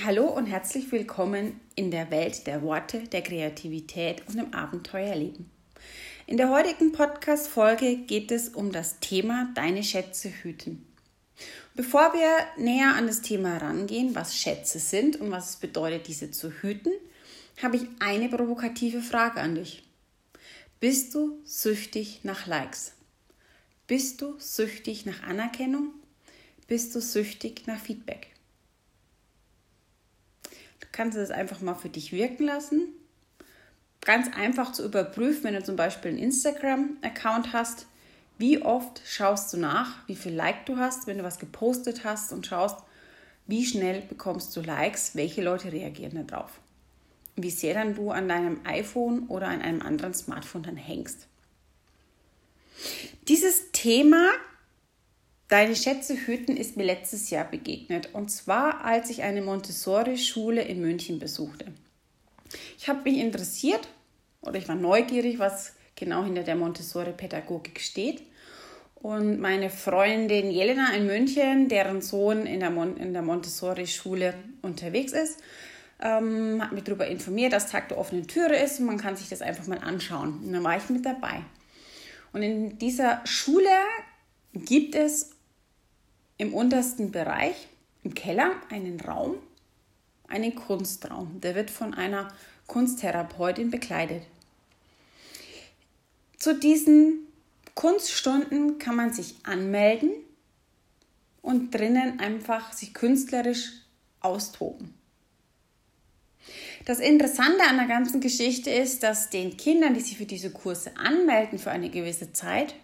Hallo und herzlich willkommen in der Welt der Worte, der Kreativität und im Abenteuerleben. In der heutigen Podcast-Folge geht es um das Thema Deine Schätze hüten. Bevor wir näher an das Thema rangehen, was Schätze sind und was es bedeutet, diese zu hüten, habe ich eine provokative Frage an dich. Bist du süchtig nach Likes? Bist du süchtig nach Anerkennung? Bist du süchtig nach Feedback? Kannst du das einfach mal für dich wirken lassen. Ganz einfach zu überprüfen, wenn du zum Beispiel einen Instagram-Account hast, wie oft schaust du nach, wie viel Like du hast, wenn du was gepostet hast und schaust, wie schnell bekommst du Likes, welche Leute reagieren darauf. Wie sehr dann du an deinem iPhone oder an einem anderen Smartphone dann hängst. Dieses Thema Deine Schätze hüten ist mir letztes Jahr begegnet und zwar als ich eine Montessori-Schule in München besuchte. Ich habe mich interessiert oder ich war neugierig, was genau hinter der Montessori-Pädagogik steht. Und meine Freundin Jelena in München, deren Sohn in der, Mon der Montessori-Schule unterwegs ist, ähm, hat mich darüber informiert, dass Tag der offenen Türe ist und man kann sich das einfach mal anschauen. Und dann war ich mit dabei. Und in dieser Schule gibt es im untersten Bereich, im Keller, einen Raum, einen Kunstraum. Der wird von einer Kunsttherapeutin bekleidet. Zu diesen Kunststunden kann man sich anmelden und drinnen einfach sich künstlerisch austoben. Das Interessante an der ganzen Geschichte ist, dass den Kindern, die sich für diese Kurse anmelden für eine gewisse Zeit,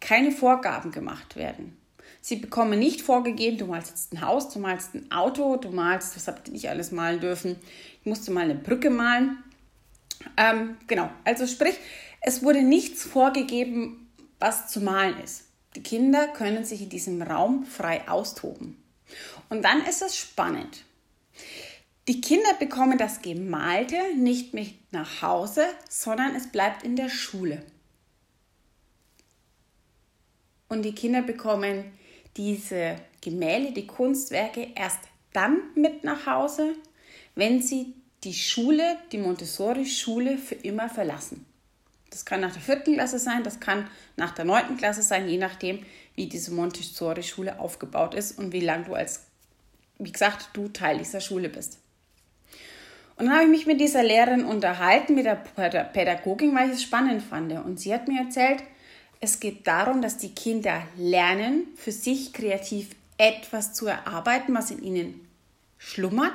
keine Vorgaben gemacht werden. Sie bekommen nicht vorgegeben, du malst jetzt ein Haus, du malst ein Auto, du malst, was habt ihr nicht alles malen dürfen? Ich musste mal eine Brücke malen. Ähm, genau, also sprich, es wurde nichts vorgegeben, was zu malen ist. Die Kinder können sich in diesem Raum frei austoben. Und dann ist es spannend. Die Kinder bekommen das Gemalte nicht mit nach Hause, sondern es bleibt in der Schule. Und die Kinder bekommen diese Gemälde, die Kunstwerke erst dann mit nach Hause, wenn sie die Schule, die Montessori-Schule für immer verlassen. Das kann nach der vierten Klasse sein, das kann nach der neunten Klasse sein, je nachdem, wie diese Montessori-Schule aufgebaut ist und wie lange du als, wie gesagt, du Teil dieser Schule bist. Und dann habe ich mich mit dieser Lehrerin unterhalten, mit der Pädagogin, weil ich es spannend fand. Und sie hat mir erzählt, es geht darum, dass die Kinder lernen, für sich kreativ etwas zu erarbeiten, was in ihnen schlummert.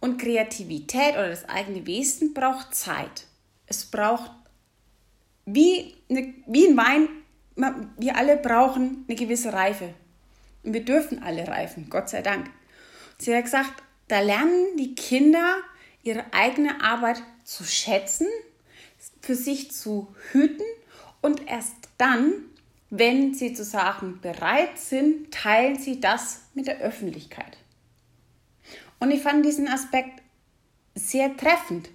Und Kreativität oder das eigene Wesen braucht Zeit. Es braucht, wie, eine, wie ein Wein, wir alle brauchen eine gewisse Reife. Und wir dürfen alle reifen, Gott sei Dank. Sie hat gesagt, da lernen die Kinder ihre eigene Arbeit zu schätzen, für sich zu hüten und erst dann, wenn sie zu sagen bereit sind, teilen sie das mit der Öffentlichkeit. Und ich fand diesen Aspekt sehr treffend,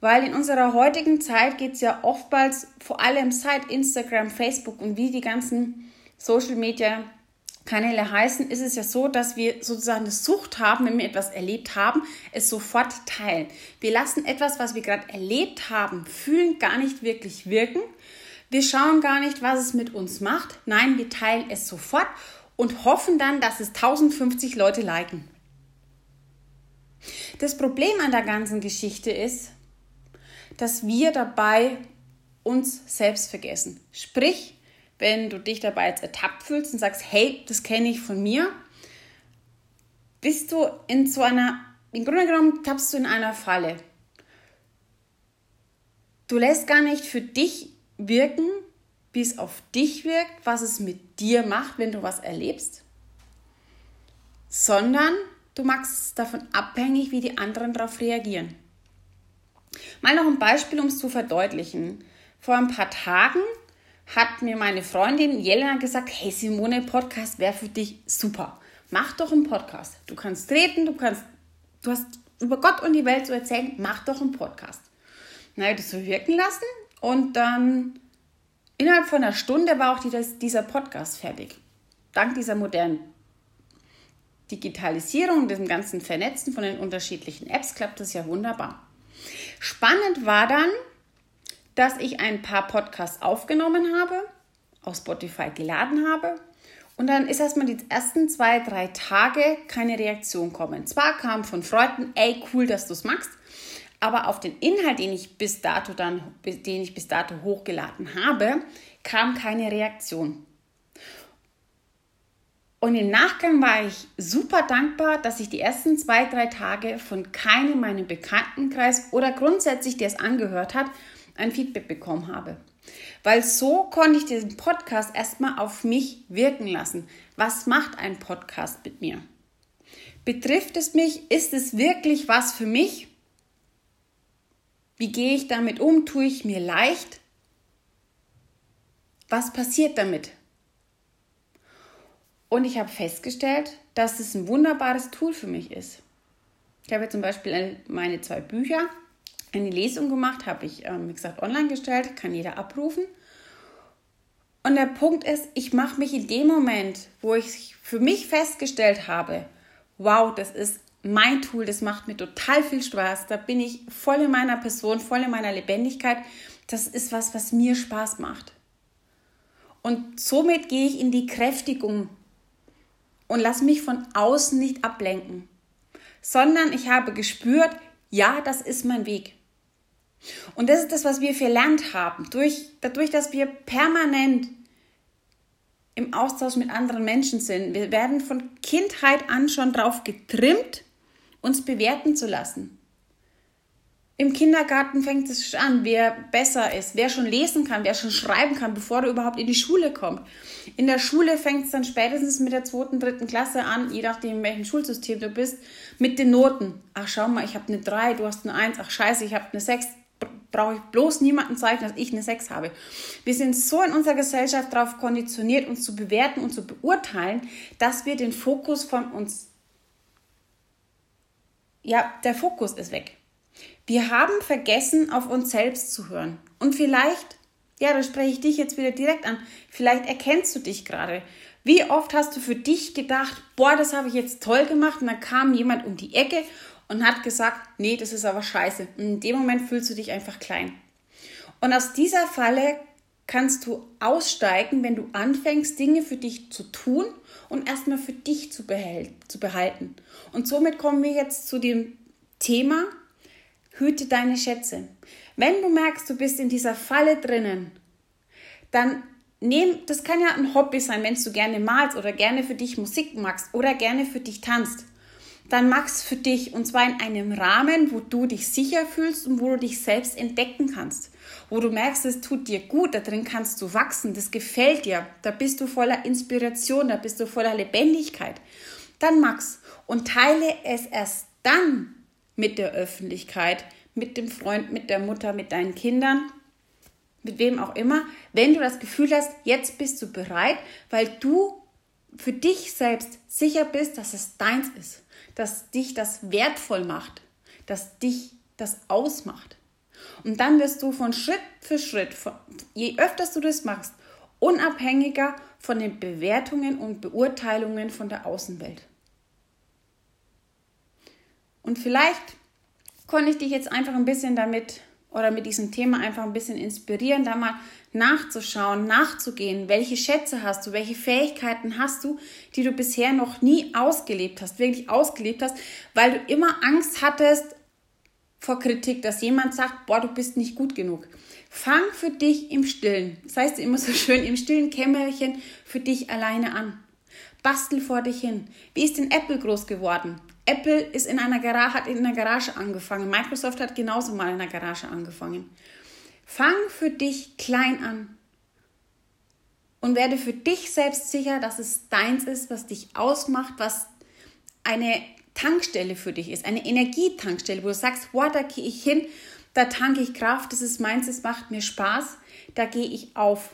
weil in unserer heutigen Zeit geht es ja oftmals, vor allem seit Instagram, Facebook und wie die ganzen Social Media Kanäle heißen, ist es ja so, dass wir sozusagen eine Sucht haben, wenn wir etwas erlebt haben, es sofort teilen. Wir lassen etwas, was wir gerade erlebt haben, fühlen, gar nicht wirklich wirken, wir schauen gar nicht, was es mit uns macht. Nein, wir teilen es sofort und hoffen dann, dass es 1050 Leute liken. Das Problem an der ganzen Geschichte ist, dass wir dabei uns selbst vergessen. Sprich, wenn du dich dabei jetzt ertappt fühlst und sagst, hey, das kenne ich von mir, bist du in so einer, im Grunde genommen tappst du in einer Falle. Du lässt gar nicht für dich wirken, wie es auf dich wirkt, was es mit dir macht, wenn du was erlebst, sondern du machst es davon abhängig, wie die anderen darauf reagieren. Mal noch ein Beispiel, um es zu verdeutlichen. Vor ein paar Tagen hat mir meine Freundin Jelena gesagt, hey Simone, Podcast wäre für dich super. Mach doch einen Podcast. Du kannst treten, du kannst, du hast über Gott und die Welt zu erzählen, mach doch einen Podcast. Na, ich das so wirken lassen und dann innerhalb von einer Stunde war auch dieser Podcast fertig. Dank dieser modernen Digitalisierung, dem ganzen Vernetzen von den unterschiedlichen Apps klappt das ja wunderbar. Spannend war dann, dass ich ein paar Podcasts aufgenommen habe, auf Spotify geladen habe und dann ist erstmal die ersten zwei, drei Tage keine Reaktion kommen. Zwar kam von Freunden, ey, cool, dass du es machst, aber auf den Inhalt, den ich bis dato dann, den ich bis dato hochgeladen habe, kam keine Reaktion. Und im Nachgang war ich super dankbar, dass ich die ersten zwei, drei Tage von keinem meinem Bekanntenkreis oder grundsätzlich, der es angehört hat, ein Feedback bekommen habe. Weil so konnte ich diesen Podcast erstmal auf mich wirken lassen. Was macht ein Podcast mit mir? Betrifft es mich? Ist es wirklich was für mich? Wie gehe ich damit um? Tue ich mir leicht? Was passiert damit? Und ich habe festgestellt, dass es ein wunderbares Tool für mich ist. Ich habe zum Beispiel meine zwei Bücher, eine Lesung gemacht, habe ich, ähm, wie gesagt, online gestellt, kann jeder abrufen. Und der Punkt ist, ich mache mich in dem Moment, wo ich für mich festgestellt habe, wow, das ist mein Tool, das macht mir total viel Spaß, da bin ich voll in meiner Person, voll in meiner Lebendigkeit, das ist was, was mir Spaß macht. Und somit gehe ich in die Kräftigung und lass mich von außen nicht ablenken, sondern ich habe gespürt, ja, das ist mein Weg. Und das ist das, was wir verlernt haben, durch, dadurch, dass wir permanent im Austausch mit anderen Menschen sind. Wir werden von Kindheit an schon drauf getrimmt, uns bewerten zu lassen. Im Kindergarten fängt es an, wer besser ist, wer schon lesen kann, wer schon schreiben kann, bevor er überhaupt in die Schule kommt. In der Schule fängt es dann spätestens mit der zweiten, dritten Klasse an, je nachdem, in welchem Schulsystem du bist, mit den Noten. Ach, schau mal, ich habe eine 3, du hast eine 1, ach scheiße, ich habe eine 6. Brauche ich bloß niemanden zeigen, dass ich eine 6 habe. Wir sind so in unserer Gesellschaft darauf konditioniert, uns zu bewerten und zu beurteilen, dass wir den Fokus von uns, ja, der Fokus ist weg. Wir haben vergessen, auf uns selbst zu hören. Und vielleicht, ja, da spreche ich dich jetzt wieder direkt an, vielleicht erkennst du dich gerade. Wie oft hast du für dich gedacht, boah, das habe ich jetzt toll gemacht und dann kam jemand um die Ecke und hat gesagt, nee, das ist aber scheiße. Und in dem Moment fühlst du dich einfach klein. Und aus dieser Falle kannst du aussteigen, wenn du anfängst, Dinge für dich zu tun und erstmal für dich zu behalten. Und somit kommen wir jetzt zu dem Thema, hüte deine Schätze. Wenn du merkst, du bist in dieser Falle drinnen, dann nehm, das kann ja ein Hobby sein, wenn du gerne malst oder gerne für dich Musik magst oder gerne für dich tanzt. Dann mach's für dich und zwar in einem Rahmen, wo du dich sicher fühlst und wo du dich selbst entdecken kannst. Wo du merkst, es tut dir gut, da drin kannst du wachsen, das gefällt dir, da bist du voller Inspiration, da bist du voller Lebendigkeit. Dann mach's und teile es erst dann mit der Öffentlichkeit, mit dem Freund, mit der Mutter, mit deinen Kindern, mit wem auch immer, wenn du das Gefühl hast, jetzt bist du bereit, weil du für dich selbst sicher bist, dass es deins ist, dass dich das wertvoll macht, dass dich das ausmacht. Und dann wirst du von Schritt für Schritt, von, je öfter du das machst, unabhängiger von den Bewertungen und Beurteilungen von der Außenwelt. Und vielleicht konnte ich dich jetzt einfach ein bisschen damit oder mit diesem Thema einfach ein bisschen inspirieren, da mal nachzuschauen, nachzugehen, welche Schätze hast du, welche Fähigkeiten hast du, die du bisher noch nie ausgelebt hast, wirklich ausgelebt hast, weil du immer Angst hattest vor Kritik, dass jemand sagt, boah, du bist nicht gut genug. Fang für dich im Stillen, das heißt immer so schön, im stillen Kämmerchen für dich alleine an. Bastel vor dich hin. Wie ist denn Apple groß geworden? Apple ist in einer Garage, hat in einer Garage angefangen. Microsoft hat genauso mal in einer Garage angefangen. Fang für dich klein an und werde für dich selbst sicher, dass es deins ist, was dich ausmacht, was eine Tankstelle für dich ist, eine Energietankstelle, wo du sagst, wow, da gehe ich hin, da tanke ich Kraft, das ist meins, es macht mir Spaß, da gehe ich auf.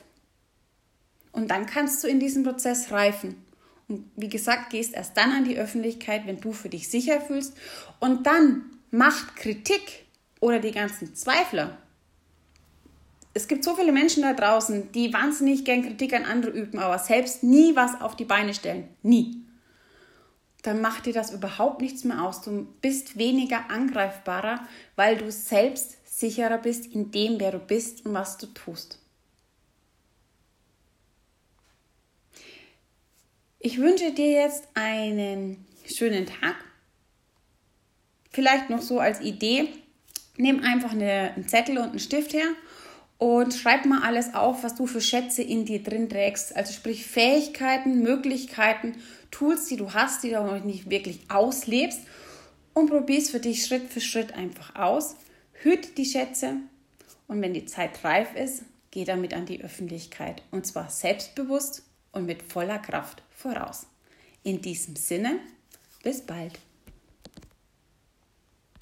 Und dann kannst du in diesem Prozess reifen. Und wie gesagt, gehst erst dann an die Öffentlichkeit, wenn du für dich sicher fühlst. Und dann macht Kritik oder die ganzen Zweifler. Es gibt so viele Menschen da draußen, die wahnsinnig gern Kritik an andere üben, aber selbst nie was auf die Beine stellen. Nie. dann macht dir das überhaupt nichts mehr aus. Du bist weniger angreifbarer, weil du selbst sicherer bist in dem, wer du bist und was du tust. Ich wünsche dir jetzt einen schönen Tag. Vielleicht noch so als Idee, nimm einfach eine, einen Zettel und einen Stift her und schreib mal alles auf, was du für Schätze in dir drin trägst. Also sprich Fähigkeiten, Möglichkeiten, Tools, die du hast, die du noch nicht wirklich auslebst und probier es für dich Schritt für Schritt einfach aus. Hüt die Schätze und wenn die Zeit reif ist, geh damit an die Öffentlichkeit und zwar selbstbewusst und mit voller Kraft voraus. In diesem Sinne, bis bald.